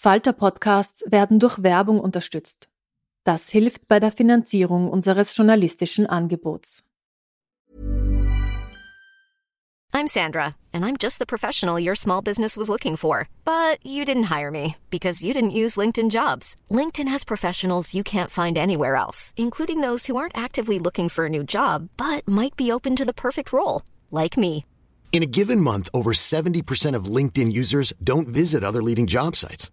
Falter-Podcasts werden durch Werbung unterstützt. Das hilft bei der Finanzierung unseres journalistischen Angebots. I'm Sandra, and I'm just the professional your small business was looking for. But you didn't hire me because you didn't use LinkedIn jobs. LinkedIn has professionals you can't find anywhere else, including those who aren't actively looking for a new job but might be open to the perfect role, like me. In a given month, over 70% of LinkedIn users don't visit other leading job sites.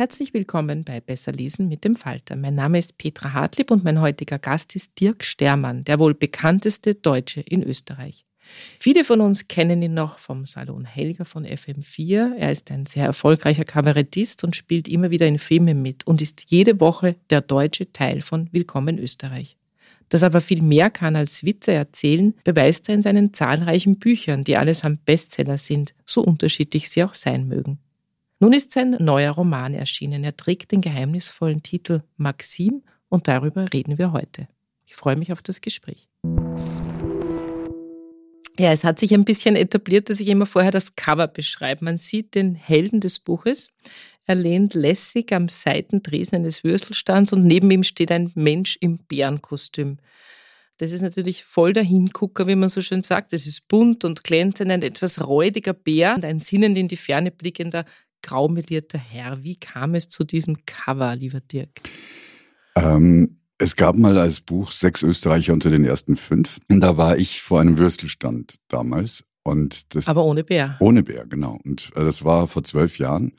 Herzlich willkommen bei Besser lesen mit dem Falter. Mein Name ist Petra Hartlieb und mein heutiger Gast ist Dirk Stermann, der wohl bekannteste Deutsche in Österreich. Viele von uns kennen ihn noch vom Salon Helga von FM4. Er ist ein sehr erfolgreicher Kabarettist und spielt immer wieder in Filmen mit und ist jede Woche der deutsche Teil von Willkommen Österreich. Dass er aber viel mehr kann als Witze erzählen, beweist er in seinen zahlreichen Büchern, die allesamt Bestseller sind, so unterschiedlich sie auch sein mögen. Nun ist sein neuer Roman erschienen. Er trägt den geheimnisvollen Titel Maxim und darüber reden wir heute. Ich freue mich auf das Gespräch. Ja, es hat sich ein bisschen etabliert, dass ich immer vorher das Cover beschreibe. Man sieht den Helden des Buches. Er lehnt lässig am Seitentresen eines Würstelstands und neben ihm steht ein Mensch im Bärenkostüm. Das ist natürlich voll der Hingucker, wie man so schön sagt. Es ist bunt und glänzend, ein etwas räudiger Bär und ein sinnend in die Ferne blickender graumelierter Herr. Wie kam es zu diesem Cover, lieber Dirk? Ähm, es gab mal als Buch sechs Österreicher unter den ersten fünf. Und da war ich vor einem Würstelstand damals. Und das, Aber ohne Bär. Ohne Bär, genau. Und äh, das war vor zwölf Jahren.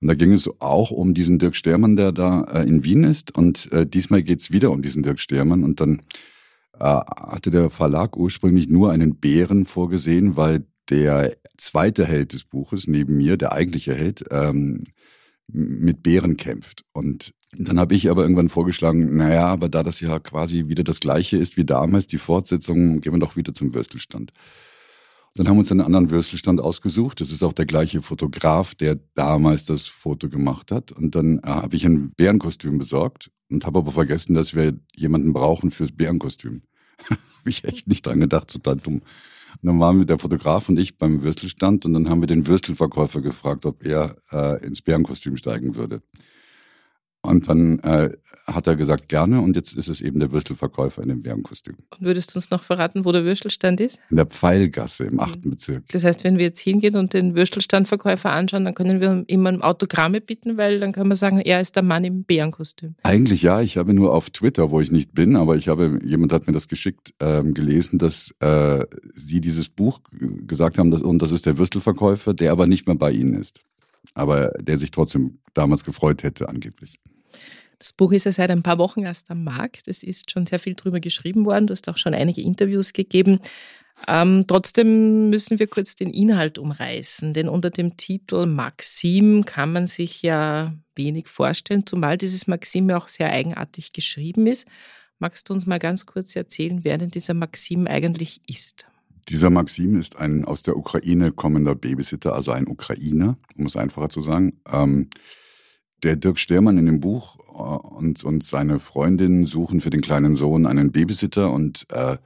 Und da ging es auch um diesen Dirk Stermann, der da äh, in Wien ist. Und äh, diesmal geht es wieder um diesen Dirk Stermann. Und dann äh, hatte der Verlag ursprünglich nur einen Bären vorgesehen, weil der zweite Held des Buches neben mir, der eigentliche Held, ähm, mit Bären kämpft. Und dann habe ich aber irgendwann vorgeschlagen, naja, aber da das ja quasi wieder das gleiche ist wie damals, die Fortsetzung, gehen wir doch wieder zum Würstelstand. Und dann haben wir uns einen anderen Würstelstand ausgesucht. Das ist auch der gleiche Fotograf, der damals das Foto gemacht hat. Und dann äh, habe ich ein Bärenkostüm besorgt und habe aber vergessen, dass wir jemanden brauchen fürs Bärenkostüm. habe ich echt nicht dran gedacht, total dumm. Und dann waren wir der Fotograf und ich beim Würstelstand und dann haben wir den Würstelverkäufer gefragt, ob er äh, ins Bärenkostüm steigen würde. Und dann äh, hat er gesagt, gerne. Und jetzt ist es eben der Würstelverkäufer in dem Bärenkostüm. Und würdest du uns noch verraten, wo der Würstelstand ist? In der Pfeilgasse im achten Bezirk. Das heißt, wenn wir jetzt hingehen und den Würstelstandverkäufer anschauen, dann können wir immer um Autogramme bitten, weil dann können wir sagen, er ist der Mann im Bärenkostüm. Eigentlich ja. Ich habe nur auf Twitter, wo ich nicht bin, aber ich habe, jemand hat mir das geschickt, ähm, gelesen, dass äh, sie dieses Buch gesagt haben, dass, und das ist der Würstelverkäufer, der aber nicht mehr bei ihnen ist aber der sich trotzdem damals gefreut hätte, angeblich. Das Buch ist ja seit ein paar Wochen erst am Markt. Es ist schon sehr viel drüber geschrieben worden. Du hast auch schon einige Interviews gegeben. Ähm, trotzdem müssen wir kurz den Inhalt umreißen, denn unter dem Titel Maxim kann man sich ja wenig vorstellen, zumal dieses Maxim ja auch sehr eigenartig geschrieben ist. Magst du uns mal ganz kurz erzählen, wer denn dieser Maxim eigentlich ist? Dieser Maxim ist ein aus der Ukraine kommender Babysitter, also ein Ukrainer, um es einfacher zu sagen. Ähm, der Dirk Stermann in dem Buch äh, und, und seine Freundin suchen für den kleinen Sohn einen Babysitter und äh,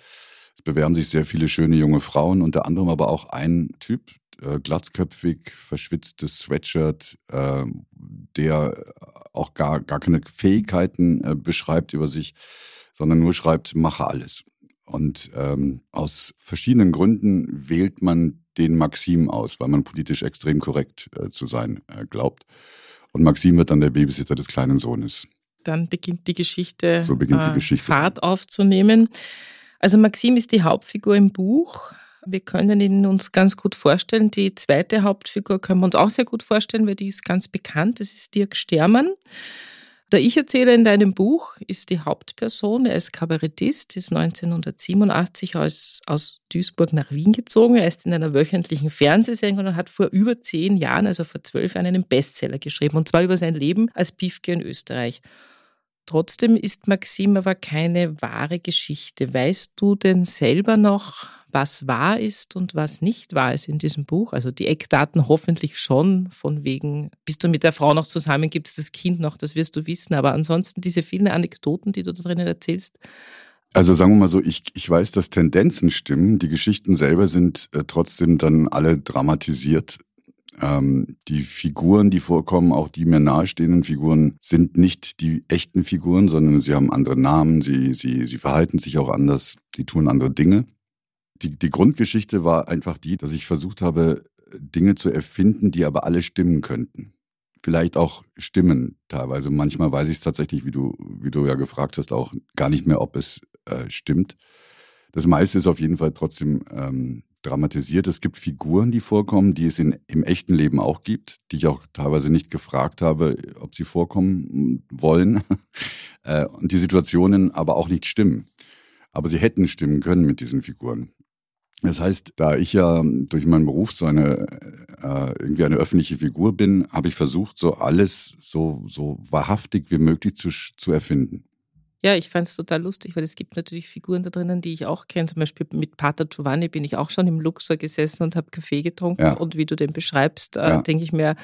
es bewerben sich sehr viele schöne junge Frauen, unter anderem aber auch ein Typ, äh, glatzköpfig, verschwitztes Sweatshirt, äh, der auch gar, gar keine Fähigkeiten äh, beschreibt über sich, sondern nur schreibt, mache alles. Und ähm, aus verschiedenen Gründen wählt man den Maxim aus, weil man politisch extrem korrekt äh, zu sein äh, glaubt. Und Maxim wird dann der Babysitter des kleinen Sohnes. Dann beginnt die Geschichte, So beginnt die äh, Geschichte. Fahrt aufzunehmen. Also Maxim ist die Hauptfigur im Buch. Wir können ihn uns ganz gut vorstellen. Die zweite Hauptfigur können wir uns auch sehr gut vorstellen, weil die ist ganz bekannt. Das ist Dirk Stermann. Der Ich-Erzähler in deinem Buch ist die Hauptperson. Er ist Kabarettist, ist 1987 aus, aus Duisburg nach Wien gezogen. Er ist in einer wöchentlichen Fernsehsendung und hat vor über zehn Jahren, also vor zwölf Jahren, einen Bestseller geschrieben. Und zwar über sein Leben als Piefke in Österreich. Trotzdem ist Maxim aber keine wahre Geschichte. Weißt du denn selber noch, was wahr ist und was nicht wahr ist in diesem Buch? Also die Eckdaten hoffentlich schon, von wegen, bist du mit der Frau noch zusammen, gibt es das Kind noch, das wirst du wissen. Aber ansonsten diese vielen Anekdoten, die du da drinnen erzählst, Also sagen wir mal so, ich, ich weiß, dass Tendenzen stimmen. Die Geschichten selber sind äh, trotzdem dann alle dramatisiert. Ähm, die Figuren, die vorkommen, auch die mir nahestehenden Figuren, sind nicht die echten Figuren, sondern sie haben andere Namen, sie, sie, sie verhalten sich auch anders, sie tun andere Dinge. Die, die Grundgeschichte war einfach die, dass ich versucht habe, Dinge zu erfinden, die aber alle stimmen könnten. Vielleicht auch stimmen teilweise. Manchmal weiß ich es tatsächlich, wie du, wie du ja gefragt hast, auch gar nicht mehr, ob es äh, stimmt. Das meiste ist auf jeden Fall trotzdem ähm, dramatisiert. Es gibt Figuren, die vorkommen, die es in, im echten Leben auch gibt, die ich auch teilweise nicht gefragt habe, ob sie vorkommen wollen. äh, und die Situationen aber auch nicht stimmen. Aber sie hätten stimmen können mit diesen Figuren. Das heißt, da ich ja durch meinen Beruf so eine äh, irgendwie eine öffentliche Figur bin, habe ich versucht, so alles so so wahrhaftig wie möglich zu, zu erfinden. Ja, ich fand es total lustig, weil es gibt natürlich Figuren da drinnen, die ich auch kenne. Zum Beispiel mit Pater Giovanni bin ich auch schon im Luxor gesessen und habe Kaffee getrunken. Ja. Und wie du den beschreibst, äh, Ja. denke ich mir,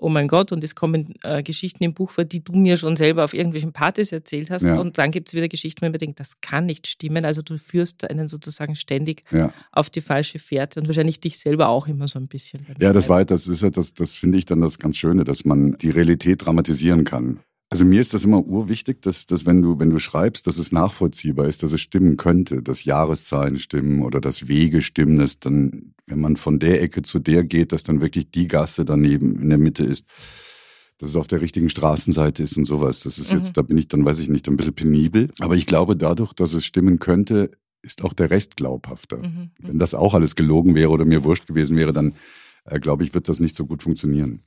oh mein Gott, und es kommen äh, Geschichten im Buch vor, die du mir schon selber auf irgendwelchen Partys erzählt hast. Ja. Und dann gibt es wieder Geschichten, wo man denkt, das kann nicht stimmen. Also du führst einen sozusagen ständig Ja. auf die falsche Fährte und wahrscheinlich dich selber auch immer so ein bisschen. Ja, das war, das ist ja, das, das finde ich dann das ganz Schöne, dass man die Realität dramatisieren kann. Also mir ist das immer urwichtig, dass, dass wenn du, wenn du schreibst, dass es nachvollziehbar ist, dass es stimmen könnte, dass Jahreszahlen stimmen oder dass Wege stimmen, dass dann, wenn man von der Ecke zu der geht, dass dann wirklich die Gasse daneben in der Mitte ist, dass es auf der richtigen Straßenseite ist und sowas. Das ist jetzt, da bin ich dann, weiß ich nicht, ein bisschen penibel. Aber ich glaube, dadurch, dass es stimmen könnte, ist auch der Rest glaubhafter. Mhm. Wenn das auch alles gelogen wäre oder mir wurscht gewesen wäre, dann äh, glaube ich, wird das nicht so gut funktionieren.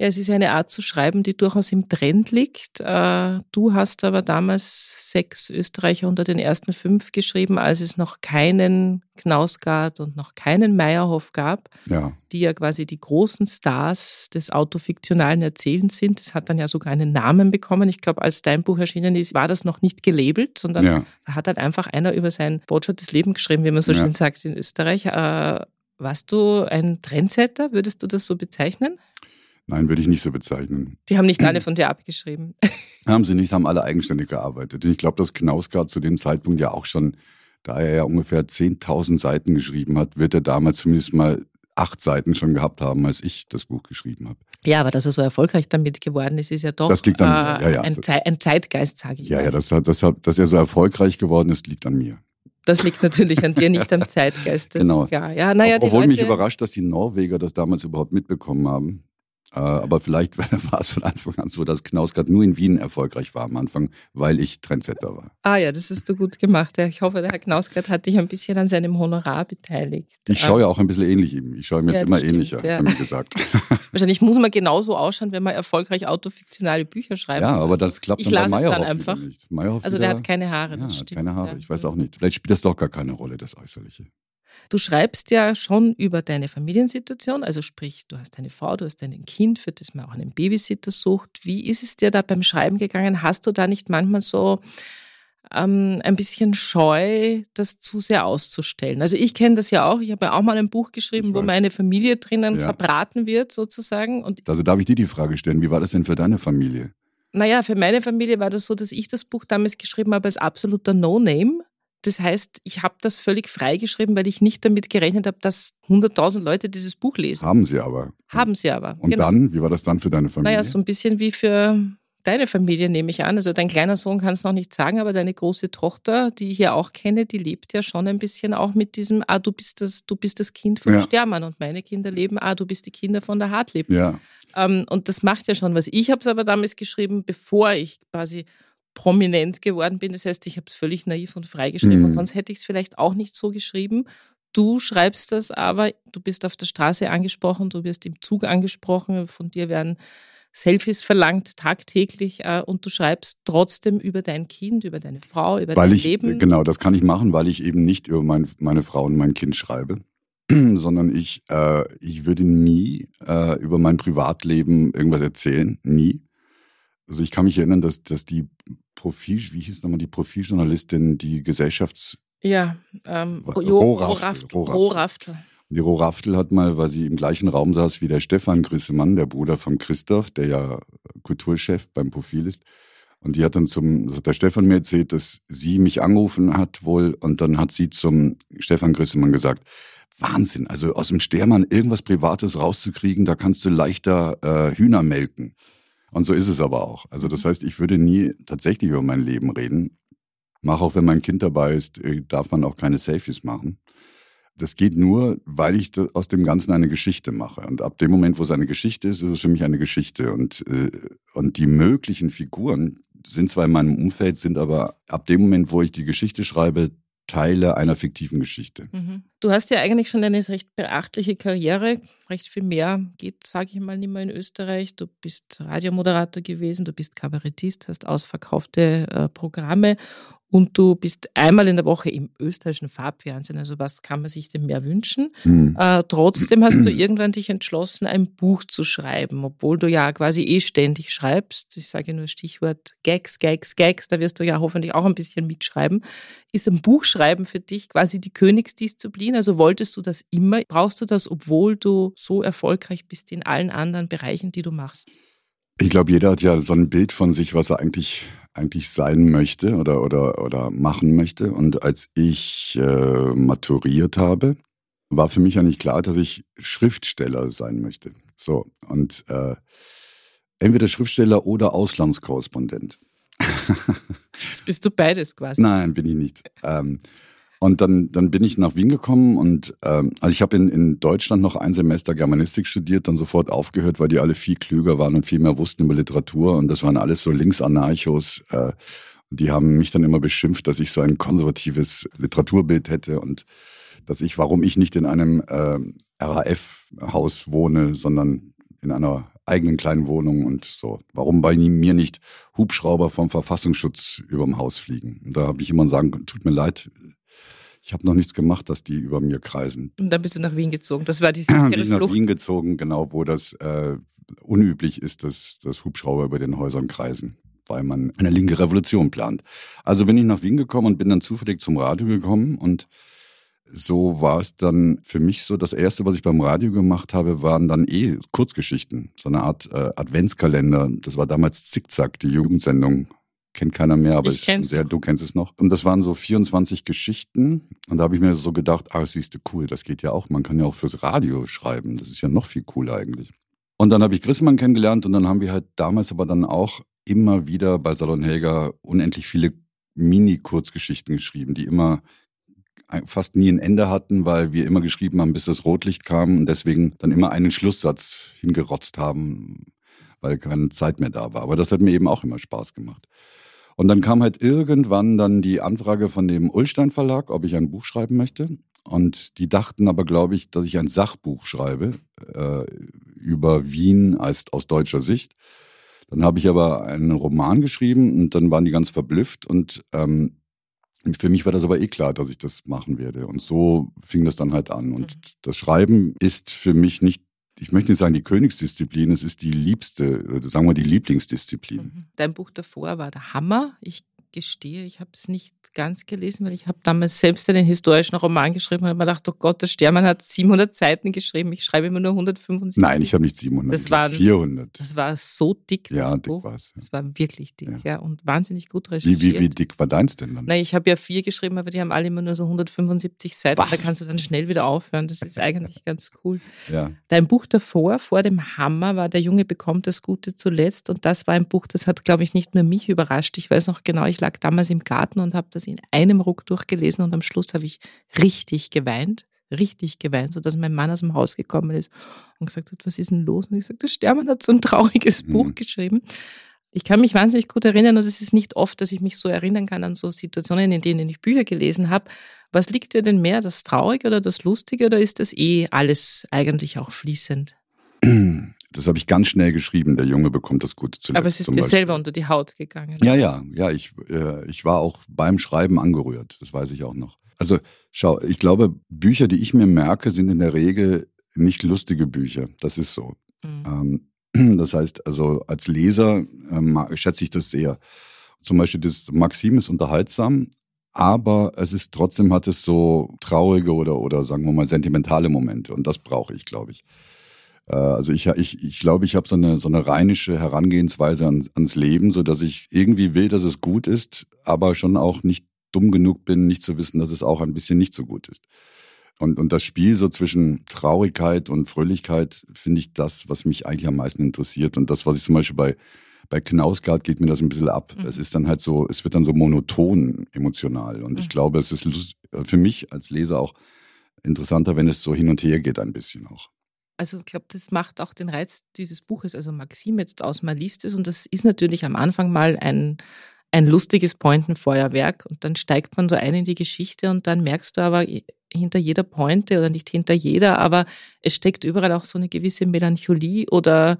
Ja, es ist eine Art zu schreiben, die durchaus im Trend liegt. Äh, Du hast aber damals sechs Österreicher unter den ersten fünf geschrieben, als es noch keinen Knausgard und noch keinen Meyerhoff gab, Ja, die ja quasi die großen Stars des autofiktionalen Erzählens sind. Das hat dann ja sogar einen Namen bekommen. Ich glaube, als dein Buch erschienen ist, war das noch nicht gelabelt, sondern ja. da hat halt einfach einer über sein botschattes Leben geschrieben, wie man so Ja. schön sagt in Österreich. Äh, Warst du ein Trendsetter? Würdest du das so bezeichnen? Nein, würde ich nicht so bezeichnen. Die haben nicht alle von dir abgeschrieben. Haben sie nicht, haben alle eigenständig gearbeitet. Und ich glaube, dass Knausgard zu dem Zeitpunkt ja auch schon, da er ja ungefähr 10.000 Seiten geschrieben hat, wird er damals zumindest mal acht Seiten schon gehabt haben, als ich das Buch geschrieben habe. Ja, aber dass er so erfolgreich damit geworden ist, ist ja doch Das liegt an mir. Ja, ja. Ein, Zei ein Zeitgeist, sage ich Ja, mal. ja, das das dass er so erfolgreich geworden ist, liegt an mir. Das liegt natürlich an dir, nicht am Zeitgeist, das Genau. ist klar. Ja, naja, die Obwohl Leute, mich überrascht, dass die Norweger das damals überhaupt mitbekommen haben. Äh, aber vielleicht war es von Anfang an so, dass Knausgard nur in Wien erfolgreich war am Anfang, weil ich Trendsetter war. Ah ja, das hast du gut gemacht. Ich hoffe, der Herr Knausgard hat dich ein bisschen an seinem Honorar beteiligt. Ich schaue ja auch ein bisschen ähnlich ihm. Ich schaue ihm jetzt Ja, immer stimmt, ähnlicher, ja. haben gesagt. Wahrscheinlich muss man genauso ausschauen, wenn man erfolgreich autofiktionale Bücher schreibt. ja, aber das klappt ich dann bei Meyerhoff dann einfach. nicht. Meyerhoff Also wieder, der hat keine Haare, ja, das hat stimmt. keine Haare. Ich weiß auch nicht. Vielleicht spielt das doch gar keine Rolle, das Äußerliche. Du schreibst ja schon über deine Familiensituation, also sprich, du hast eine Frau, du hast ein Kind, für das man auch einen Babysitter sucht. Wie ist es dir da beim Schreiben gegangen? Hast du da nicht manchmal so ähm, ein bisschen Scheu, das zu sehr auszustellen? Also ich kenne das ja auch. Ich habe ja auch mal ein Buch geschrieben, wo meine Familie drinnen Ja. verbraten wird, sozusagen. Und Also darf ich dir die Frage stellen, wie war das denn für deine Familie? naja, für meine Familie war das so, dass ich das Buch damals geschrieben habe als absoluter No-Name. Das heißt, ich habe das völlig freigeschrieben, weil ich nicht damit gerechnet habe, dass 100.000 Leute dieses Buch lesen. Haben sie aber. Haben sie aber. Und genau. dann, wie war das dann für deine Familie? Naja, so ein bisschen wie für deine Familie, nehme ich an. Also dein kleiner Sohn kann es noch nicht sagen, aber deine große Tochter, die ich ja auch kenne, die lebt ja schon ein bisschen auch mit diesem, ah, du bist das, du bist das Kind von Ja. Stermann und meine Kinder leben, ah, du bist die Kinder von der Hartlieb. Ja, Ähm, und das macht ja schon was. Ich habe es aber damals geschrieben, bevor ich quasi prominent geworden bin. Das heißt, ich habe es völlig naiv und frei geschrieben Mhm. und sonst hätte ich es vielleicht auch nicht so geschrieben. Du schreibst das aber, du bist auf der Straße angesprochen, du wirst im Zug angesprochen, von dir werden Selfies verlangt tagtäglich äh, und du schreibst trotzdem über dein Kind, über deine Frau, über weil dein ich, Leben. genau, das kann ich machen, weil ich eben nicht über mein, meine Frau und mein Kind schreibe, sondern ich, äh, ich würde nie äh, über mein Privatleben irgendwas erzählen, nie. Also ich kann mich erinnern, dass, dass die Profil, wie hieß nochmal die Profiljournalistin, die Gesellschafts, Ja, ähm, Rohraftel, Rohraftel. Rohraftel. Rohraftel. die Roraftel hat mal, weil sie im gleichen Raum saß wie der Stefan Grissemann, der Bruder von Christoph, der ja Kulturchef beim Profil ist. Und die hat dann zum, das hat der Stefan mir erzählt, dass sie mich angerufen hat wohl und dann hat sie zum Stefan Grissemann gesagt, Wahnsinn, also aus dem Stermann irgendwas Privates rauszukriegen, da kannst du leichter äh, Hühner melken. Und so ist es aber auch. Also das heißt, ich würde nie tatsächlich über mein Leben reden. Mach auch, wenn mein Kind dabei ist, äh, darf man auch keine Selfies machen. Das geht nur, weil ich aus dem Ganzen eine Geschichte mache. Und ab dem Moment, wo es eine Geschichte ist, ist es für mich eine Geschichte. Und, äh, und die möglichen Figuren sind zwar in meinem Umfeld, sind aber ab dem Moment, wo ich die Geschichte schreibe, Teile einer fiktiven Geschichte. Mhm. Du hast ja eigentlich schon eine recht beachtliche Karriere. Recht viel mehr geht, sage ich mal, nicht mehr in Österreich. Du bist Radiomoderator gewesen, du bist Kabarettist, hast ausverkaufte äh, Programme und du bist einmal in der Woche im österreichischen Farbfernsehen. Also was kann man sich denn mehr wünschen? Hm. Äh, trotzdem hast du irgendwann dich entschlossen, ein Buch zu schreiben, obwohl du ja quasi eh ständig schreibst. Ich sage nur Stichwort Gags, Gags, Gags, da wirst du ja hoffentlich auch ein bisschen mitschreiben. Ist ein Buchschreiben für dich quasi die Königsdisziplin? Also wolltest du das immer? Brauchst du das, obwohl du so erfolgreich bist in allen anderen Bereichen, die du machst? Ich glaube, jeder hat ja so ein Bild von sich, was er eigentlich, eigentlich sein möchte oder, oder, oder machen möchte. Und als ich äh, maturiert habe, war für mich ja nicht klar, dass ich Schriftsteller sein möchte. So, und äh, entweder Schriftsteller oder Auslandskorrespondent. Jetzt bist du beides quasi. Nein, bin ich nicht. Ähm, und dann, dann bin ich nach Wien gekommen und ähm, also ich habe in, in Deutschland noch ein Semester Germanistik studiert, dann sofort aufgehört, weil die alle viel klüger waren und viel mehr wussten über Literatur und das waren alles so Linksanarchos. Äh, die haben mich dann immer beschimpft, dass ich so ein konservatives Literaturbild hätte und dass ich, warum ich nicht in einem äh, RAF-Haus wohne, sondern in einer eigenen kleinen Wohnung und so. Warum bei mir nicht Hubschrauber vom Verfassungsschutz überm Haus fliegen? Und da habe ich immer sagen, tut mir leid, ich habe noch nichts gemacht, dass die über mir kreisen. Und dann bist du nach Wien gezogen. Das war die Bin sichere ich nach Flucht. Wien gezogen, genau, wo das äh, unüblich ist, dass, dass Hubschrauber über den Häusern kreisen, weil man eine linke Revolution plant. Also bin ich nach Wien gekommen und bin dann zufällig zum Radio gekommen und so war es dann für mich so, das erste, was ich beim Radio gemacht habe, waren dann eh Kurzgeschichten, so eine Art äh, Adventskalender. Das war damals Zickzack, die Jugendsendung. Kennt keiner mehr, aber Ich kenn's sehr, du kennst es noch. Und das waren so 24 Geschichten. Und da habe ich mir so gedacht, ah, siehst du, cool, das geht ja auch. Man kann ja auch fürs Radio schreiben. Das ist ja noch viel cooler eigentlich. Und dann habe ich Grissemann kennengelernt und dann haben wir halt damals aber dann auch immer wieder bei Salon Helga unendlich viele Mini-Kurzgeschichten geschrieben, die immer fast nie ein Ende hatten, weil wir immer geschrieben haben, bis das Rotlicht kam und deswegen dann immer einen Schlusssatz hingerotzt haben, weil keine Zeit mehr da war. Aber das hat mir eben auch immer Spaß gemacht. Und dann kam halt irgendwann dann die Anfrage von dem Ullstein Verlag, ob ich ein Buch schreiben möchte. Und die dachten aber, glaube ich, dass ich ein Sachbuch schreibe äh, über Wien als aus deutscher Sicht. Dann habe ich aber einen Roman geschrieben und dann waren die ganz verblüfft und ähm, für mich war das aber eh klar, dass ich das machen werde. Und so fing das dann halt an. Und Mhm. das Schreiben ist für mich nicht, ich möchte nicht sagen die Königsdisziplin, es ist die liebste, sagen wir die Lieblingsdisziplin. Mhm. Dein Buch davor war der Hammer. Ich gestehe, ich habe es nicht ganz gelesen, weil ich habe damals selbst einen historischen Roman geschrieben und habe mir gedacht, oh Gott, der Stermann hat 700 Seiten geschrieben, ich schreibe immer nur 175. Nein, ich habe nicht 700, das waren, 400. Das war so dick, das ja, Buch. dick war's, ja. Das war wirklich dick, ja, ja und wahnsinnig gut Wie, recherchiert. wie, wie dick war deins denn dann? Nein, ich habe ja vier geschrieben, aber die haben alle immer nur so 175 Seiten. Was? Da kannst du dann schnell wieder aufhören. Das ist eigentlich ganz cool. Ja. Dein Buch davor, vor dem Hammer, war Der Junge bekommt das Gute zuletzt. Und das war ein Buch, das hat, glaube ich, nicht nur mich überrascht. Ich weiß noch genau, ich lag damals im Garten und habe das in einem Ruck durchgelesen und am Schluss habe ich richtig geweint. Richtig geweint, sodass mein Mann aus dem Haus gekommen ist und gesagt hat, was ist denn los? Und ich sagte, der Stermann hat so ein trauriges Buch Mhm. geschrieben. Ich kann mich wahnsinnig gut erinnern und es ist nicht oft, dass ich mich so erinnern kann an so Situationen, in denen ich Bücher gelesen habe. Was liegt dir denn mehr, das Traurige oder das Lustige oder ist das eh alles eigentlich auch fließend? Das habe ich ganz schnell geschrieben. Der Junge bekommt das Gute zuletzt. Aber es ist dir Beispiel. selber unter die Haut gegangen. Ja, ja, ja. Ich, äh, ich war auch beim Schreiben angerührt. Das weiß ich auch noch. Also schau, ich glaube, Bücher, die ich mir merke, sind in der Regel nicht lustige Bücher. Das ist so. Mhm. Ähm, das heißt, also als Leser ähm, schätze ich das sehr. Zum Beispiel das Maxim ist unterhaltsam, aber es ist trotzdem hat es so traurige oder oder sagen wir mal sentimentale Momente und das brauche ich, glaube ich. Äh, Also ich, ich, ich glaube, ich habe so eine, so eine rheinische Herangehensweise ans, ans Leben, so dass ich irgendwie will, dass es gut ist, aber schon auch nicht dumm genug bin, nicht zu wissen, dass es auch ein bisschen nicht so gut ist. Und, und das Spiel so zwischen Traurigkeit und Fröhlichkeit finde ich das, was mich eigentlich am meisten interessiert. Und das, was ich zum Beispiel bei, bei Knausgard geht mir das ein bisschen ab. Mhm. Es ist dann halt so, es wird dann so monoton emotional. Und ich Mhm. glaube, es ist für mich als Leser auch interessanter, wenn es so hin und her geht ein bisschen auch. Also ich glaube, das macht auch den Reiz dieses Buches, also Maxim jetzt aus, man liest es und das ist natürlich am Anfang mal ein, ein lustiges Pointenfeuerwerk und dann steigt man so ein in die Geschichte und dann merkst du aber hinter jeder Pointe oder nicht hinter jeder, aber es steckt überall auch so eine gewisse Melancholie oder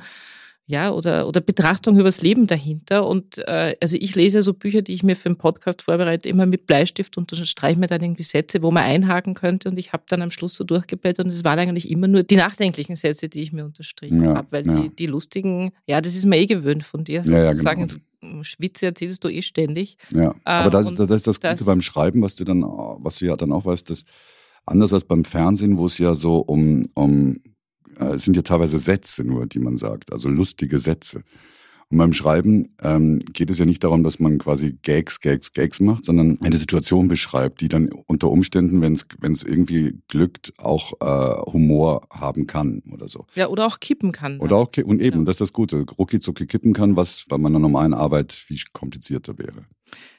ja, oder, oder Betrachtung übers Leben dahinter. Und äh, also ich lese so Bücher, die ich mir für einen Podcast vorbereite, immer mit Bleistift und streiche mir dann irgendwie Sätze, wo man einhaken könnte. Und ich habe dann am Schluss so durchgeblättert und es waren eigentlich immer nur die nachdenklichen Sätze, die ich mir unterstrichen Ja, habe. Weil ja. die, die lustigen, ja, das ist mir eh gewöhnt von dir, Ja, ja, sozusagen. genau. Schwitze erzählst du eh ständig. Ja, aber das, und ist, das ist das Gute das- beim Schreiben, was du dann, was du ja dann auch weißt, dass anders als beim Fernsehen, wo es ja so um, um äh, es sind ja teilweise Sätze nur, die man sagt, also lustige Sätze. Und beim Schreiben ähm, geht es ja nicht darum, dass man quasi Gags, Gags, Gags macht, sondern eine Situation beschreibt, die dann unter Umständen, wenn es irgendwie glückt, auch äh, Humor haben kann oder so. Ja, oder auch kippen kann. Oder auch, ki- und eben, Ja. das ist das Gute, rucki zucki kippen kann, was bei meiner normalen Arbeit viel komplizierter wäre.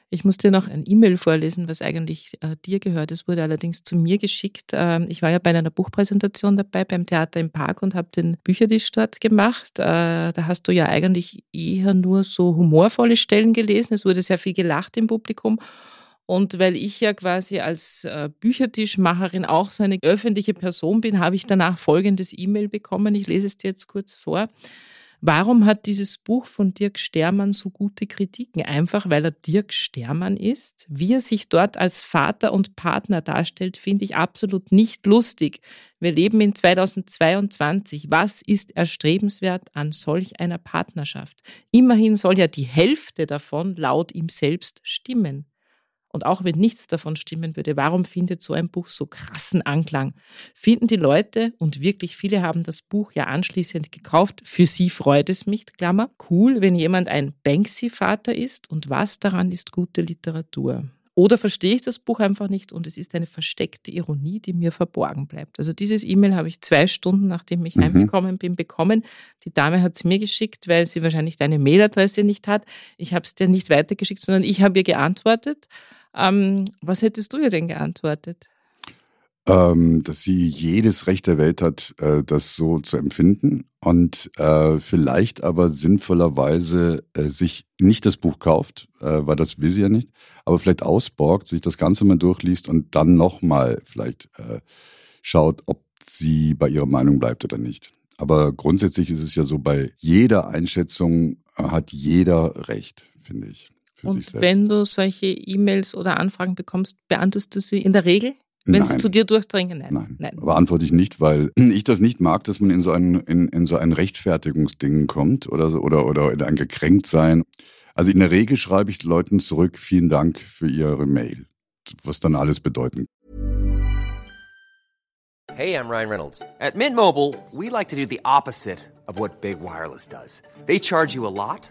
Ich muss dir noch ein E-Mail vorlesen, was eigentlich äh, dir gehört. Es wurde allerdings zu mir geschickt. Ähm, ich war ja bei einer Buchpräsentation dabei beim Theater im Park und habe den Büchertisch dort gemacht. Äh, da hast du ja eigentlich eher nur so humorvolle Stellen gelesen. Es wurde sehr viel gelacht im Publikum. Und weil ich ja quasi als äh, Büchertischmacherin auch so eine öffentliche Person bin, habe ich danach folgendes E-Mail bekommen. Ich lese es dir jetzt kurz vor. Warum hat dieses Buch von Dirk Stermann so gute Kritiken? Einfach weil er Dirk Stermann ist. Wie er sich dort als Vater und Partner darstellt, finde ich absolut nicht lustig. Wir leben in 2022. Was ist erstrebenswert an solch einer Partnerschaft? Immerhin soll ja die Hälfte davon laut ihm selbst stimmen. Und auch wenn nichts davon stimmen würde, warum findet so ein Buch so krassen Anklang? Finden die Leute, und wirklich viele haben das Buch ja anschließend gekauft, für sie freut es mich, Klammer, cool, wenn jemand ein Banksy-Vater ist und was daran ist gute Literatur? Oder verstehe ich das Buch einfach nicht und es ist eine versteckte Ironie, die mir verborgen bleibt. Also dieses E-Mail habe ich zwei Stunden, nachdem ich Mhm. heimgekommen bin, bekommen. Die Dame hat es mir geschickt, weil sie wahrscheinlich deine Mailadresse nicht hat. Ich habe es dir nicht weitergeschickt, sondern ich habe ihr geantwortet. Ähm, was hättest du ihr denn geantwortet? Ähm, dass sie jedes Recht der Welt hat, äh, das so zu empfinden und äh, vielleicht aber sinnvollerweise äh, sich nicht das Buch kauft, äh, weil das will sie ja nicht, aber vielleicht ausborgt, sich das Ganze mal durchliest und dann nochmal vielleicht äh, schaut, ob sie bei ihrer Meinung bleibt oder nicht. Aber grundsätzlich ist es ja so, bei jeder Einschätzung äh, hat jeder Recht, finde ich. Für sich Und selbst. wenn du solche E-Mails oder Anfragen bekommst, beantwortest du sie in der Regel? Wenn sie Nein. zu dir durchdringen? Nein. Nein, Nein. beantworte ich nicht, weil ich das nicht mag, dass man in so ein, in, in so ein Rechtfertigungsding kommt oder, so- oder, oder in ein Gekränktsein. Also in der Regel schreibe ich Leuten zurück, vielen Dank für ihre Mail, was dann alles bedeuten. Hey, I'm Ryan Reynolds. At Mint Mobile, we like to do the opposite of what Big Wireless does. They charge you a lot,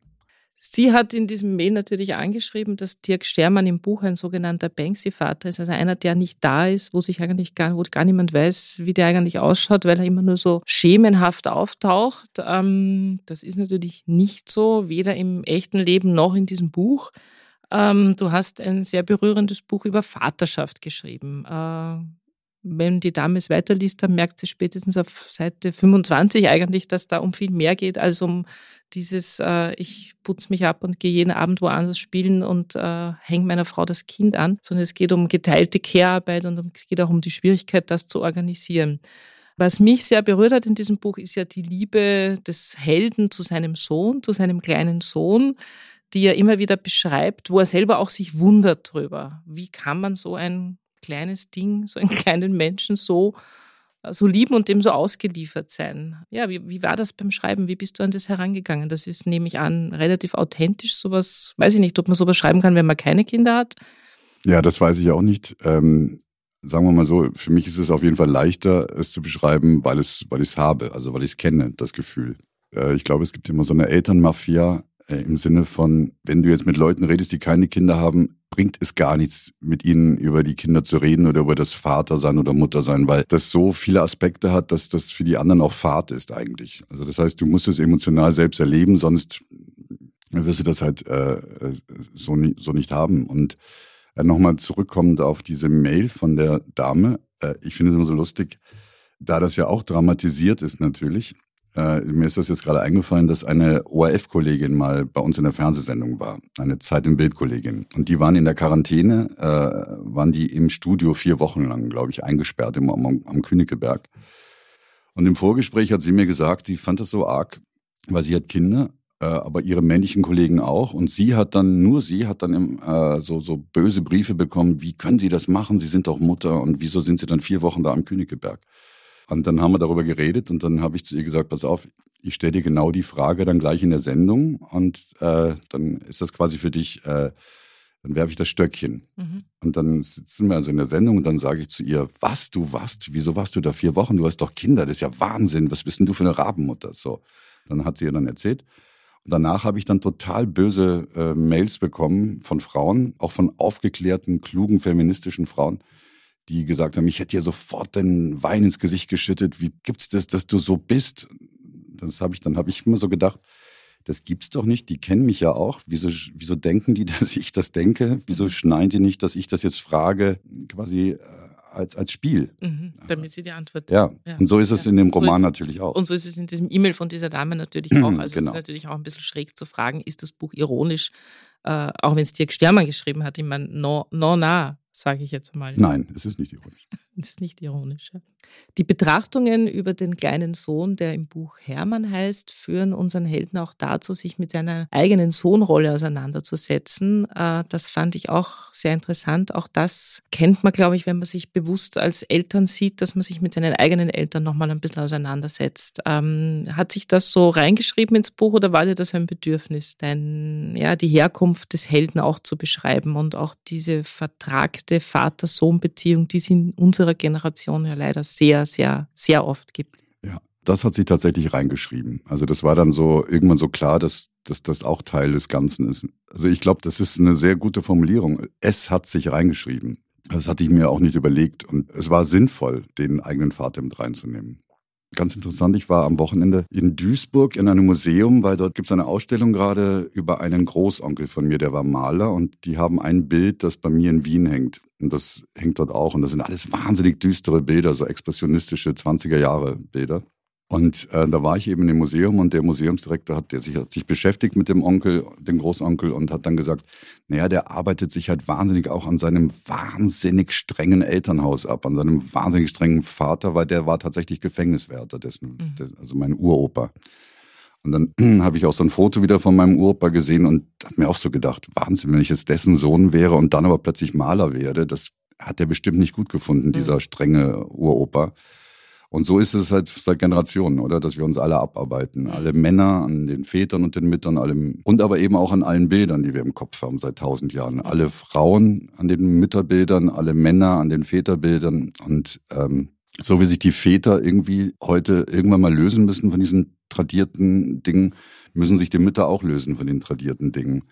Sie hat in diesem Mail natürlich angeschrieben, dass Dirk Stermann im Buch ein sogenannter Banksy-Vater ist, also einer, der nicht da ist, wo sich eigentlich gar, wo gar niemand weiß, wie der eigentlich ausschaut, weil er immer nur so schemenhaft auftaucht. Ähm, das ist natürlich nicht so, weder im echten Leben noch in diesem Buch. Ähm, du hast ein sehr berührendes Buch über Vaterschaft geschrieben. Wenn die Dame es weiterliest, dann merkt sie spätestens auf Seite 25 eigentlich, dass da um viel mehr geht als um dieses, äh, ich putze mich ab und gehe jeden Abend woanders spielen und äh, hänge meiner Frau das Kind an, sondern es geht um geteilte Care-Arbeit und es geht auch um die Schwierigkeit, das zu organisieren. Was mich sehr berührt hat in diesem Buch, ist ja die Liebe des Helden zu seinem Sohn, zu seinem kleinen Sohn, die er immer wieder beschreibt, wo er selber auch sich wundert drüber. Wie kann man so ein kleines Ding, so einen kleinen Menschen so, so lieben und dem so ausgeliefert sein. Ja, wie, wie war das beim Schreiben? Wie bist du an das herangegangen? Das ist, nehme ich an, relativ authentisch. Sowas, weiß ich nicht, ob man sowas schreiben kann, wenn man keine Kinder hat. Ja, das weiß ich auch nicht. Ähm, sagen wir mal so, für mich ist es auf jeden Fall leichter, es zu beschreiben, weil es, weil ich es habe, also weil ich es kenne, das Gefühl. Äh, ich glaube, es gibt immer so eine Elternmafia im Sinne von, wenn du jetzt mit Leuten redest, die keine Kinder haben, bringt es gar nichts, mit ihnen über die Kinder zu reden oder über das Vatersein oder Muttersein, weil das so viele Aspekte hat, dass das für die anderen auch Fahrt ist eigentlich. Also das heißt, du musst es emotional selbst erleben, sonst wirst du das halt äh, so, nie, so nicht haben. Und äh, nochmal zurückkommend auf diese Mail von der Dame, äh, ich finde es immer so lustig, da das ja auch dramatisiert ist natürlich, äh, mir ist das jetzt gerade eingefallen, dass eine ORF-Kollegin mal bei uns in der Fernsehsendung war, eine Zeit im Bild-Kollegin. Und die waren in der Quarantäne, äh, waren die im Studio vier Wochen lang, glaube ich, eingesperrt im, am, am Königeberg. Und im Vorgespräch hat sie mir gesagt, sie fand das so arg, weil sie hat Kinder, äh, aber ihre männlichen Kollegen auch. Und sie hat dann, nur sie hat dann im, äh, so, so böse Briefe bekommen, wie können Sie das machen? Sie sind doch Mutter und wieso sind Sie dann vier Wochen da am Königeberg? Und dann haben wir darüber geredet und dann habe ich zu ihr gesagt, pass auf, ich stelle dir genau die Frage dann gleich in der Sendung und äh, dann ist das quasi für dich, äh, dann werfe ich das Stöckchen. Mhm. Und dann sitzen wir also in der Sendung und dann sage ich zu ihr, was, du warst, wieso warst du da vier Wochen? Du hast doch Kinder, das ist ja Wahnsinn, was bist denn du für eine Rabenmutter? So, dann hat sie ihr dann erzählt. Und danach habe ich dann total böse äh, Mails bekommen von Frauen, auch von aufgeklärten, klugen, feministischen Frauen, die gesagt haben, ich hätte dir sofort den Wein ins Gesicht geschüttet. Wie gibt's das, dass du so bist? Das habe ich, dann habe ich immer so gedacht, das gibt's doch nicht. Die kennen mich ja auch. Wieso, wieso denken die, dass ich das denke? Wieso schneiden die nicht, dass ich das jetzt frage, quasi äh, als, als Spiel? Mhm, damit sie die Antwort. Ja. ja. Und so ist es ja. in dem Roman so natürlich auch. Und so ist es in diesem E-Mail von dieser Dame natürlich auch. Also genau. es ist genau. natürlich auch ein bisschen schräg zu fragen, ist das Buch ironisch? Äh, auch wenn es Dirk Stermann geschrieben hat, ich meine, no, no, na, sage ich jetzt mal. Nein, es ist nicht ironisch. Es ist nicht ironisch. Die Betrachtungen über den kleinen Sohn, der im Buch Hermann heißt, führen unseren Helden auch dazu, sich mit seiner eigenen Sohnrolle auseinanderzusetzen. Äh, das fand ich auch sehr interessant. Auch das kennt man, glaube ich, wenn man sich bewusst als Eltern sieht, dass man sich mit seinen eigenen Eltern nochmal ein bisschen auseinandersetzt. Ähm, hat sich das so reingeschrieben ins Buch oder war dir das ein Bedürfnis, denn ja, die Herkunft des Helden auch zu beschreiben und auch diese vertragte Vater-Sohn-Beziehung, die es in unserer Generation ja leider sehr, sehr, sehr oft gibt. Ja, das hat sie tatsächlich reingeschrieben. Also das war dann so irgendwann so klar, dass, dass das auch Teil des Ganzen ist. Also ich glaube, das ist eine sehr gute Formulierung. Es hat sich reingeschrieben. Das hatte ich mir auch nicht überlegt. Und es war sinnvoll, den eigenen Vater mit reinzunehmen. Ganz interessant, ich war am Wochenende in Duisburg in einem Museum, weil dort gibt es eine Ausstellung gerade über einen Großonkel von mir, der war Maler und die haben ein Bild, das bei mir in Wien hängt. Und das hängt dort auch. Und das sind alles wahnsinnig düstere Bilder, so expressionistische 20er Jahre Bilder. Und äh, da war ich eben dem Museum und der Museumsdirektor hat, der sich, hat sich beschäftigt mit dem Onkel, dem Großonkel und hat dann gesagt, naja, der arbeitet sich halt wahnsinnig auch an seinem wahnsinnig strengen Elternhaus ab, an seinem wahnsinnig strengen Vater, weil der war tatsächlich Gefängniswärter, dessen, mhm. also mein Uropa. Und dann habe ich auch so ein Foto wieder von meinem Uropa gesehen und habe mir auch so gedacht, Wahnsinn, wenn ich jetzt dessen Sohn wäre und dann aber plötzlich Maler werde, das hat er bestimmt nicht gut gefunden, mhm. dieser strenge Uropa. Und so ist es halt seit Generationen, oder? Dass wir uns alle abarbeiten. Alle Männer an den Vätern und den Müttern, allem, und aber eben auch an allen Bildern, die wir im Kopf haben seit tausend Jahren. Alle Frauen an den Mütterbildern, alle Männer an den Väterbildern. Und ähm, so wie sich die Väter irgendwie heute irgendwann mal lösen müssen von diesen tradierten Dingen, müssen sich die Mütter auch lösen von den tradierten Dingen.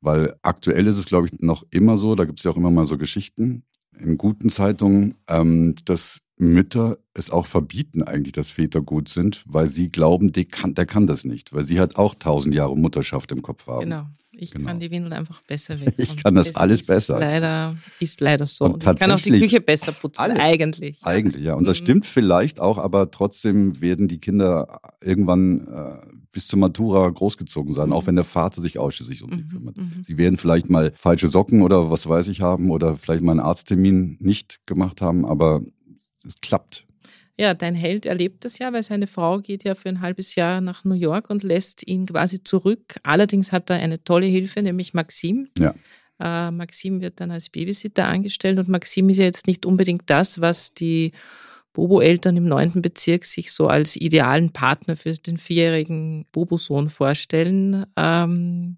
Weil aktuell ist es, glaube ich, noch immer so, da gibt es ja auch immer mal so Geschichten in guten Zeitungen, ähm, dass Mütter es auch verbieten eigentlich, dass Väter gut sind, weil sie glauben, der kann, der kann das nicht, weil sie halt auch tausend Jahre Mutterschaft im Kopf haben. Genau. Ich genau. kann die Windeln einfach besser wechseln. Ich kann das, das alles besser. Leider, ist leider so. Und, und ich kann auch die Küche besser putzen, alle, eigentlich. Eigentlich, ja. Und das mhm. stimmt vielleicht auch, aber trotzdem werden die Kinder irgendwann äh, bis zur Matura großgezogen sein, mhm. auch wenn der Vater sich ausschließlich um sie mhm. kümmert. Mhm. Sie werden vielleicht mal falsche Socken oder was weiß ich haben oder vielleicht mal einen Arzttermin nicht gemacht haben, aber es klappt. Ja, dein Held erlebt das ja, weil seine Frau geht ja für ein halbes Jahr nach New York und lässt ihn quasi zurück. Allerdings hat er eine tolle Hilfe, nämlich Maxim. Ja. Äh, Maxim wird dann als Babysitter angestellt und Maxim ist ja jetzt nicht unbedingt das, was die Bobo-Eltern im neunten Bezirk sich so als idealen Partner für den vierjährigen Bobo-Sohn vorstellen. Ähm,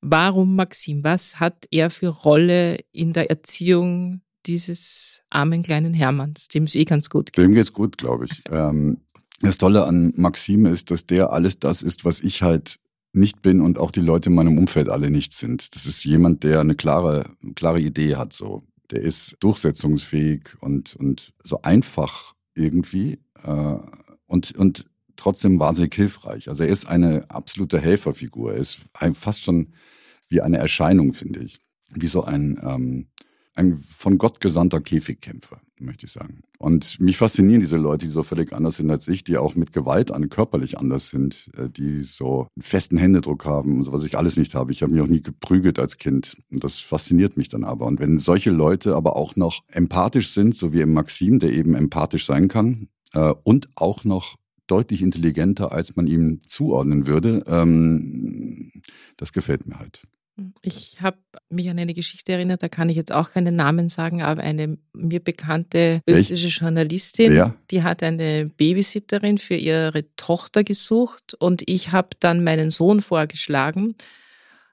warum Maxim? Was hat er für Rolle in der Erziehung dieses armen kleinen Hermanns, dem es eh ganz gut geht. Dem geht's gut, glaube ich. Ähm, das Tolle an Maxim ist, dass der alles das ist, was ich halt nicht bin und auch die Leute in meinem Umfeld alle nicht sind. Das ist jemand, der eine klare, klare Idee hat, so. Der ist durchsetzungsfähig und, und so einfach irgendwie äh, und, und trotzdem wahnsinnig hilfreich. Also er ist eine absolute Helferfigur. Er ist fast schon wie eine Erscheinung, finde ich. Wie so ein, ähm, ein von Gott gesandter Käfigkämpfer, möchte ich sagen. Und mich faszinieren diese Leute, die so völlig anders sind als ich, die auch mit Gewalt an, körperlich anders sind, äh, die so einen festen Händedruck haben, so was ich alles nicht habe. Ich habe mich auch nie geprügelt als Kind. Und das fasziniert mich dann aber. Und wenn solche Leute aber auch noch empathisch sind, so wie im Maxim, der eben empathisch sein kann, äh, und auch noch deutlich intelligenter, als man ihm zuordnen würde, ähm, das gefällt mir halt. Ich habe mich an eine Geschichte erinnert, da kann ich jetzt auch keinen Namen sagen, aber eine mir bekannte österreichische Journalistin, ja. die hat eine Babysitterin für ihre Tochter gesucht und ich habe dann meinen Sohn vorgeschlagen,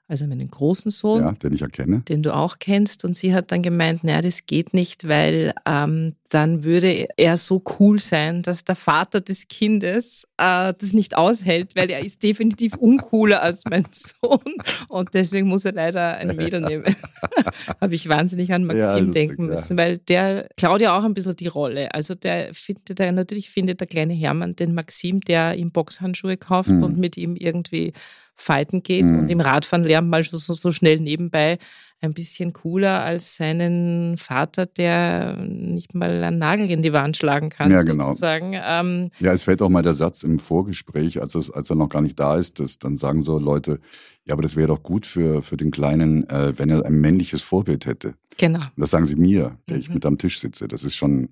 also meinen großen Sohn, ja, den ich erkenne, den du auch kennst. Und sie hat dann gemeint, naja, das geht nicht, weil ähm, dann würde er so cool sein, dass der Vater des Kindes äh, das nicht aushält, weil er ist definitiv uncooler als mein Sohn. Und deswegen muss er leider ein Mädel nehmen. Habe ich wahnsinnig an Maxim ja, lustig, denken müssen, ja. weil der klaut ja auch ein bisschen die Rolle. Also der findet, der natürlich findet der kleine Hermann den Maxim, der ihm Boxhandschuhe kauft mhm. und mit ihm irgendwie fighten geht mhm. und im Radfahren lernt man so, so schnell nebenbei ein bisschen cooler als seinen Vater, der nicht mal einen Nagel in die Wand schlagen kann, ja, genau. sozusagen. Ähm, ja, es fällt auch mal der Satz im Vorgespräch, als, es, als er noch gar nicht da ist, dass dann sagen so Leute, ja, aber das wäre doch gut für, für den Kleinen, äh, wenn er ein männliches Vorbild hätte. Genau. Und das sagen sie mir, der mhm. ich mit am Tisch sitze. Das ist schon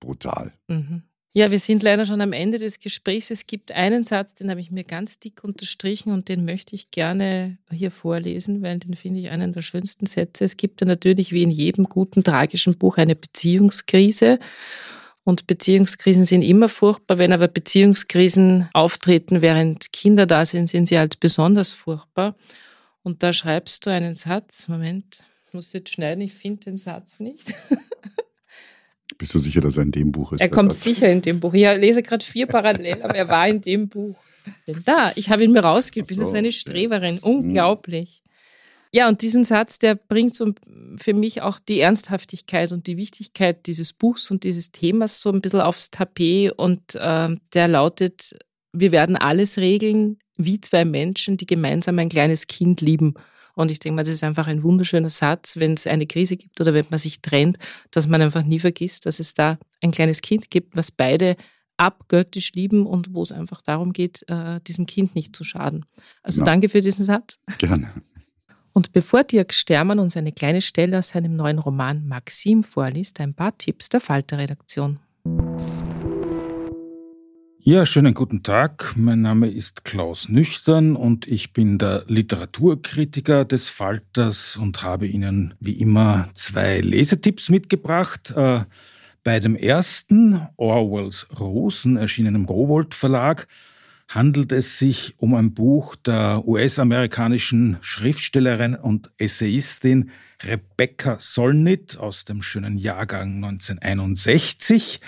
brutal. Mhm. Ja, wir sind leider schon am Ende des Gesprächs. Es gibt einen Satz, den habe ich mir ganz dick unterstrichen und den möchte ich gerne hier vorlesen, weil den finde ich einen der schönsten Sätze. Es gibt ja natürlich wie in jedem guten tragischen Buch eine Beziehungskrise. Und Beziehungskrisen sind immer furchtbar. Wenn aber Beziehungskrisen auftreten, während Kinder da sind, sind sie halt besonders furchtbar. Und da schreibst du einen Satz. Moment, ich muss jetzt schneiden, ich finde den Satz nicht. Bist du sicher, dass er in dem Buch ist? Er kommt sicher in dem Buch. Ich lese gerade vier parallel, aber er war in dem Buch. Denn da, ich habe ihn mir rausgebildet, so, das ist eine Streberin. Okay. Unglaublich. Ja, und diesen Satz, der bringt so für mich auch die Ernsthaftigkeit und die Wichtigkeit dieses Buchs und dieses Themas so ein bisschen aufs Tapet. Und äh, der lautet, wir werden alles regeln, wie zwei Menschen, die gemeinsam ein kleines Kind lieben. Und ich denke mal, das ist einfach ein wunderschöner Satz, wenn es eine Krise gibt oder wenn man sich trennt, dass man einfach nie vergisst, dass es da ein kleines Kind gibt, was beide abgöttisch lieben und wo es einfach darum geht, äh, diesem Kind nicht zu schaden. Also Genau. danke für diesen Satz. Gerne. Und bevor Dirk Stermann uns eine kleine Stelle aus seinem neuen Roman Maxim vorliest, ein paar Tipps der Falter-Redaktion. Ja, schönen guten Tag. Mein Name ist Klaus Nüchtern und ich bin der Literaturkritiker des Falters und habe Ihnen wie immer zwei Lesetipps mitgebracht. Äh, Bei dem ersten, Orwells Rosen, erschienen im Rowold Verlag, handelt es sich um ein Buch der US-amerikanischen Schriftstellerin und Essayistin Rebecca Solnit aus dem schönen Jahrgang 1961.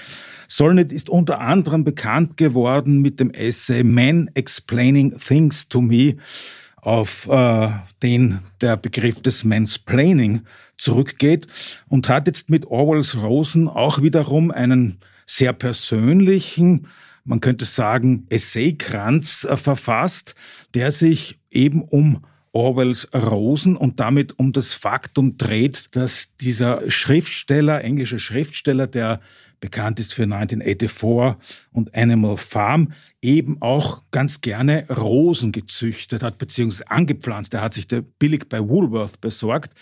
Solnit ist unter anderem bekannt geworden mit dem Essay Men Explaining Things to Me, auf äh, den der Begriff des Mansplaining zurückgeht und hat jetzt mit Orwells Rosen auch wiederum einen sehr persönlichen, man könnte sagen, Essaykranz äh, verfasst, der sich eben um Orwells Rosen und damit um das Faktum dreht, dass dieser Schriftsteller, englischer Schriftsteller, der bekannt ist für 1984 und Animal Farm, eben auch ganz gerne Rosen gezüchtet hat, beziehungsweise angepflanzt. Er hat sich der billig bei Woolworth besorgt.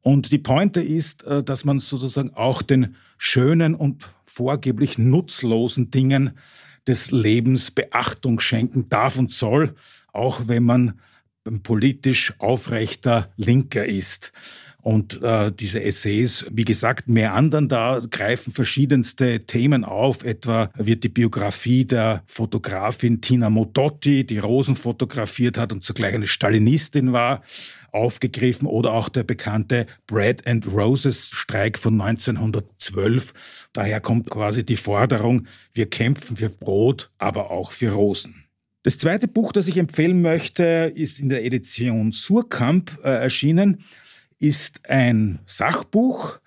Und die Pointe ist, äh, dass man sozusagen auch den schönen und vorgeblich nutzlosen Dingen des Lebens Beachtung schenken darf und soll, auch wenn man politisch aufrechter Linker ist. Und äh, diese Essays, wie gesagt, meandern da, greifen verschiedenste Themen auf. Etwa wird die Biografie der Fotografin Tina Modotti, die Rosen fotografiert hat und zugleich eine Stalinistin war, aufgegriffen. Oder auch der bekannte Bread and Roses Streik von 1912. Daher kommt quasi die Forderung, wir kämpfen für Brot, aber auch für Rosen. Das zweite Buch, das ich empfehlen möchte, ist in der Edition Surkamp äh, erschienen, ist ein Sachbuch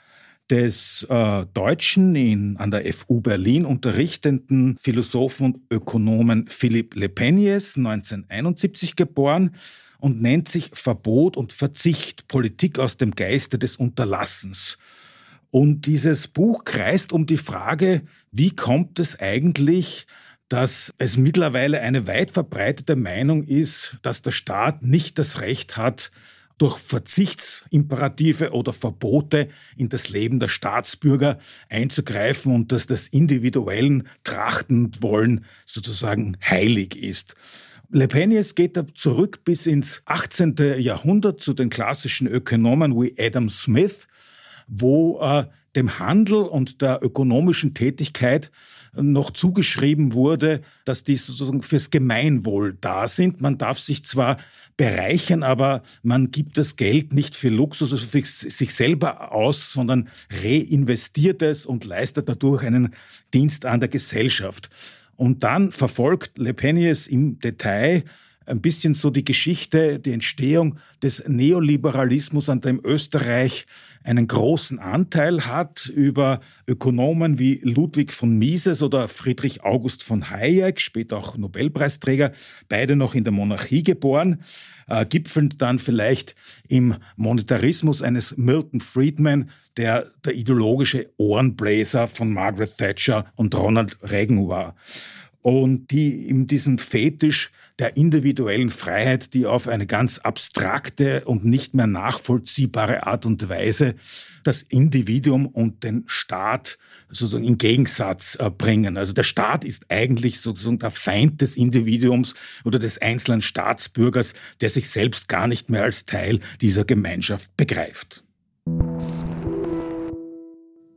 des äh, deutschen in, an der FU Berlin unterrichtenden Philosophen und Ökonomen Philipp Lepenies, 1971 geboren, und nennt sich Verbot und Verzicht, Politik aus dem Geiste des Unterlassens. Und dieses Buch kreist um die Frage, wie kommt es eigentlich, dass es mittlerweile eine weit verbreitete Meinung ist, dass der Staat nicht das Recht hat, durch Verzichtsimperative oder Verbote in das Leben der Staatsbürger einzugreifen und dass das individuellen Trachten und Wollen sozusagen heilig ist. Lepenius geht da zurück bis ins 18. Jahrhundert zu den klassischen Ökonomen wie Adam Smith, wo äh, dem Handel und der ökonomischen Tätigkeit noch zugeschrieben wurde, dass die sozusagen fürs Gemeinwohl da sind. Man darf sich zwar bereichern, aber man gibt das Geld nicht für Luxus, also für sich selber aus, sondern reinvestiert es und leistet dadurch einen Dienst an der Gesellschaft. Und dann verfolgt Lepenius im Detail ein bisschen so die Geschichte, die Entstehung des Neoliberalismus, an dem Österreich einen großen Anteil hat über Ökonomen wie Ludwig von Mises oder Friedrich August von Hayek, später auch Nobelpreisträger, beide noch in der Monarchie geboren, äh, gipfelnd dann vielleicht im Monetarismus eines Milton Friedman, der der ideologische Ohrenbläser von Margaret Thatcher und Ronald Reagan war und die in diesem Fetisch der individuellen Freiheit, die auf eine ganz abstrakte und nicht mehr nachvollziehbare Art und Weise das Individuum und den Staat sozusagen in Gegensatz äh, bringen. Also der Staat ist eigentlich sozusagen der Feind des Individuums oder des einzelnen Staatsbürgers, der sich selbst gar nicht mehr als Teil dieser Gemeinschaft begreift.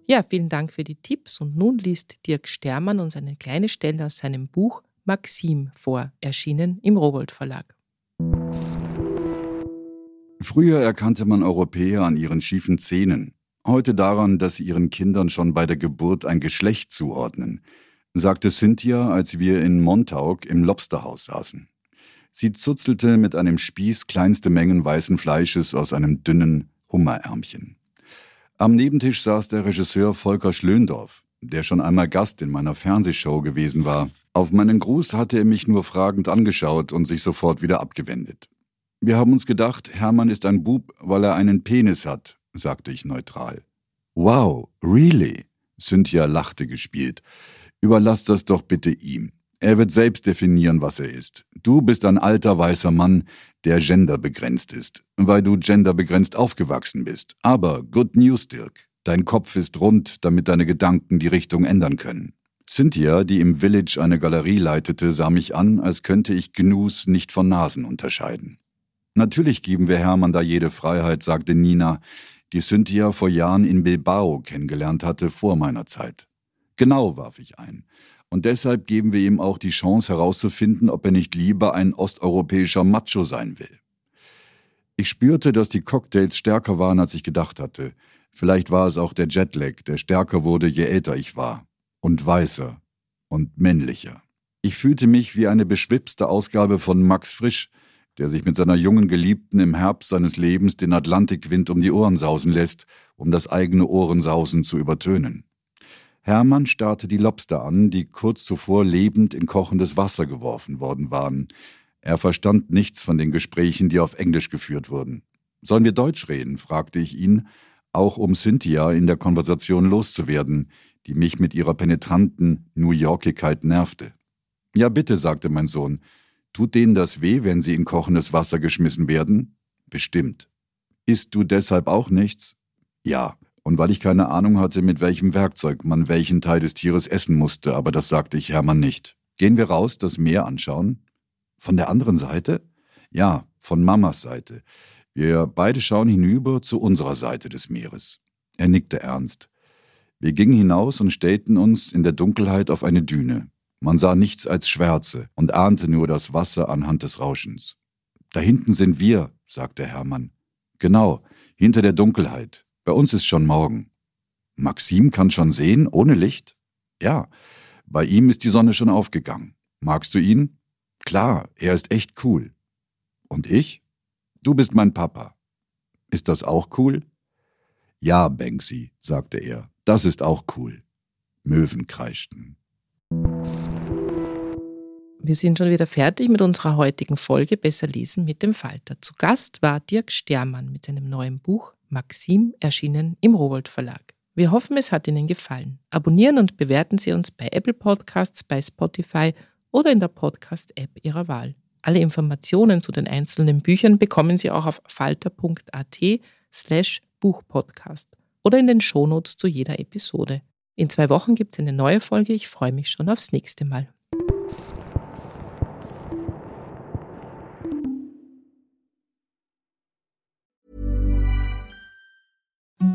Ja, vielen Dank für die Tipps und nun liest Dirk Stermann uns eine kleine Stelle aus seinem Buch Maxim vor, erschienen im Rowold Verlag. Früher erkannte man Europäer an ihren schiefen Zähnen, heute daran, dass sie ihren Kindern schon bei der Geburt ein Geschlecht zuordnen, sagte Cynthia, als wir in Montauk im Lobsterhaus saßen. Sie zuzelte mit einem Spieß kleinste Mengen weißen Fleisches aus einem dünnen Hummerärmchen. Am Nebentisch saß der Regisseur Volker Schlöndorff, der schon einmal Gast in meiner Fernsehshow gewesen war. Auf meinen Gruß hatte er mich nur fragend angeschaut und sich sofort wieder abgewendet. Wir haben uns gedacht, Hermann ist ein Bub, weil er einen Penis hat, sagte ich neutral. Wow, really? Cynthia lachte gespielt. Überlass das doch bitte ihm. Er wird selbst definieren, was er ist. Du bist ein alter weißer Mann, der genderbegrenzt ist, weil du genderbegrenzt aufgewachsen bist. Aber good news, Dirk. Dein Kopf ist rund, damit deine Gedanken die Richtung ändern können. Cynthia, die im Village eine Galerie leitete, sah mich an, als könnte ich Gnus nicht von Nasen unterscheiden. Natürlich geben wir Hermann da jede Freiheit, sagte Nina, die Cynthia vor Jahren in Bilbao kennengelernt hatte vor meiner Zeit. Genau, warf ich ein. Und deshalb geben wir ihm auch die Chance herauszufinden, ob er nicht lieber ein osteuropäischer Macho sein will. Ich spürte, dass die Cocktails stärker waren, als ich gedacht hatte. Vielleicht war es auch der Jetlag, der stärker wurde, je älter ich war. Und weißer. Und männlicher. Ich fühlte mich wie eine beschwipste Ausgabe von Max Frisch, der sich mit seiner jungen Geliebten im Herbst seines Lebens den Atlantikwind um die Ohren sausen lässt, um das eigene Ohrensausen zu übertönen. Hermann starrte die Lobster an, die kurz zuvor lebend in kochendes Wasser geworfen worden waren. Er verstand nichts von den Gesprächen, die auf Englisch geführt wurden. Sollen wir Deutsch reden? fragte ich ihn, auch um Cynthia in der Konversation loszuwerden, die mich mit ihrer penetranten New Yorkigkeit nervte. Ja, bitte, sagte mein Sohn, Tut denen das weh, wenn sie in kochendes Wasser geschmissen werden? Bestimmt. Isst du deshalb auch nichts? Ja. Und weil ich keine Ahnung hatte, mit welchem Werkzeug man welchen Teil des Tieres essen musste, aber das sagte ich Hermann nicht. Gehen wir raus, das Meer anschauen? Von der anderen Seite? Ja, von Mamas Seite. Wir beide schauen hinüber zu unserer Seite des Meeres. Er nickte ernst. Wir gingen hinaus und stellten uns in der Dunkelheit auf eine Düne. Man sah nichts als Schwärze und ahnte nur das Wasser anhand des Rauschens. Da hinten sind wir, sagte Hermann. Genau, hinter der Dunkelheit. Bei uns ist schon Morgen. Maxim kann schon sehen, ohne Licht? Ja, bei ihm ist die Sonne schon aufgegangen. Magst du ihn? Klar, er ist echt cool. Und ich? Du bist mein Papa. Ist das auch cool? Ja, Banksy, sagte er, das ist auch cool. Möwen kreischten. Wir sind schon wieder fertig mit unserer heutigen Folge Besser lesen mit dem Falter. Zu Gast war Dirk Stermann mit seinem neuen Buch Maxim, erschienen im Rowold Verlag. Wir hoffen, es hat Ihnen gefallen. Abonnieren und bewerten Sie uns bei Apple Podcasts, bei Spotify oder in der Podcast-App Ihrer Wahl. Alle Informationen zu den einzelnen Büchern bekommen Sie auch auf falter.at slash Buchpodcast oder in den Shownotes zu jeder Episode. In zwei Wochen gibt es eine neue Folge. Ich freue mich schon aufs nächste Mal.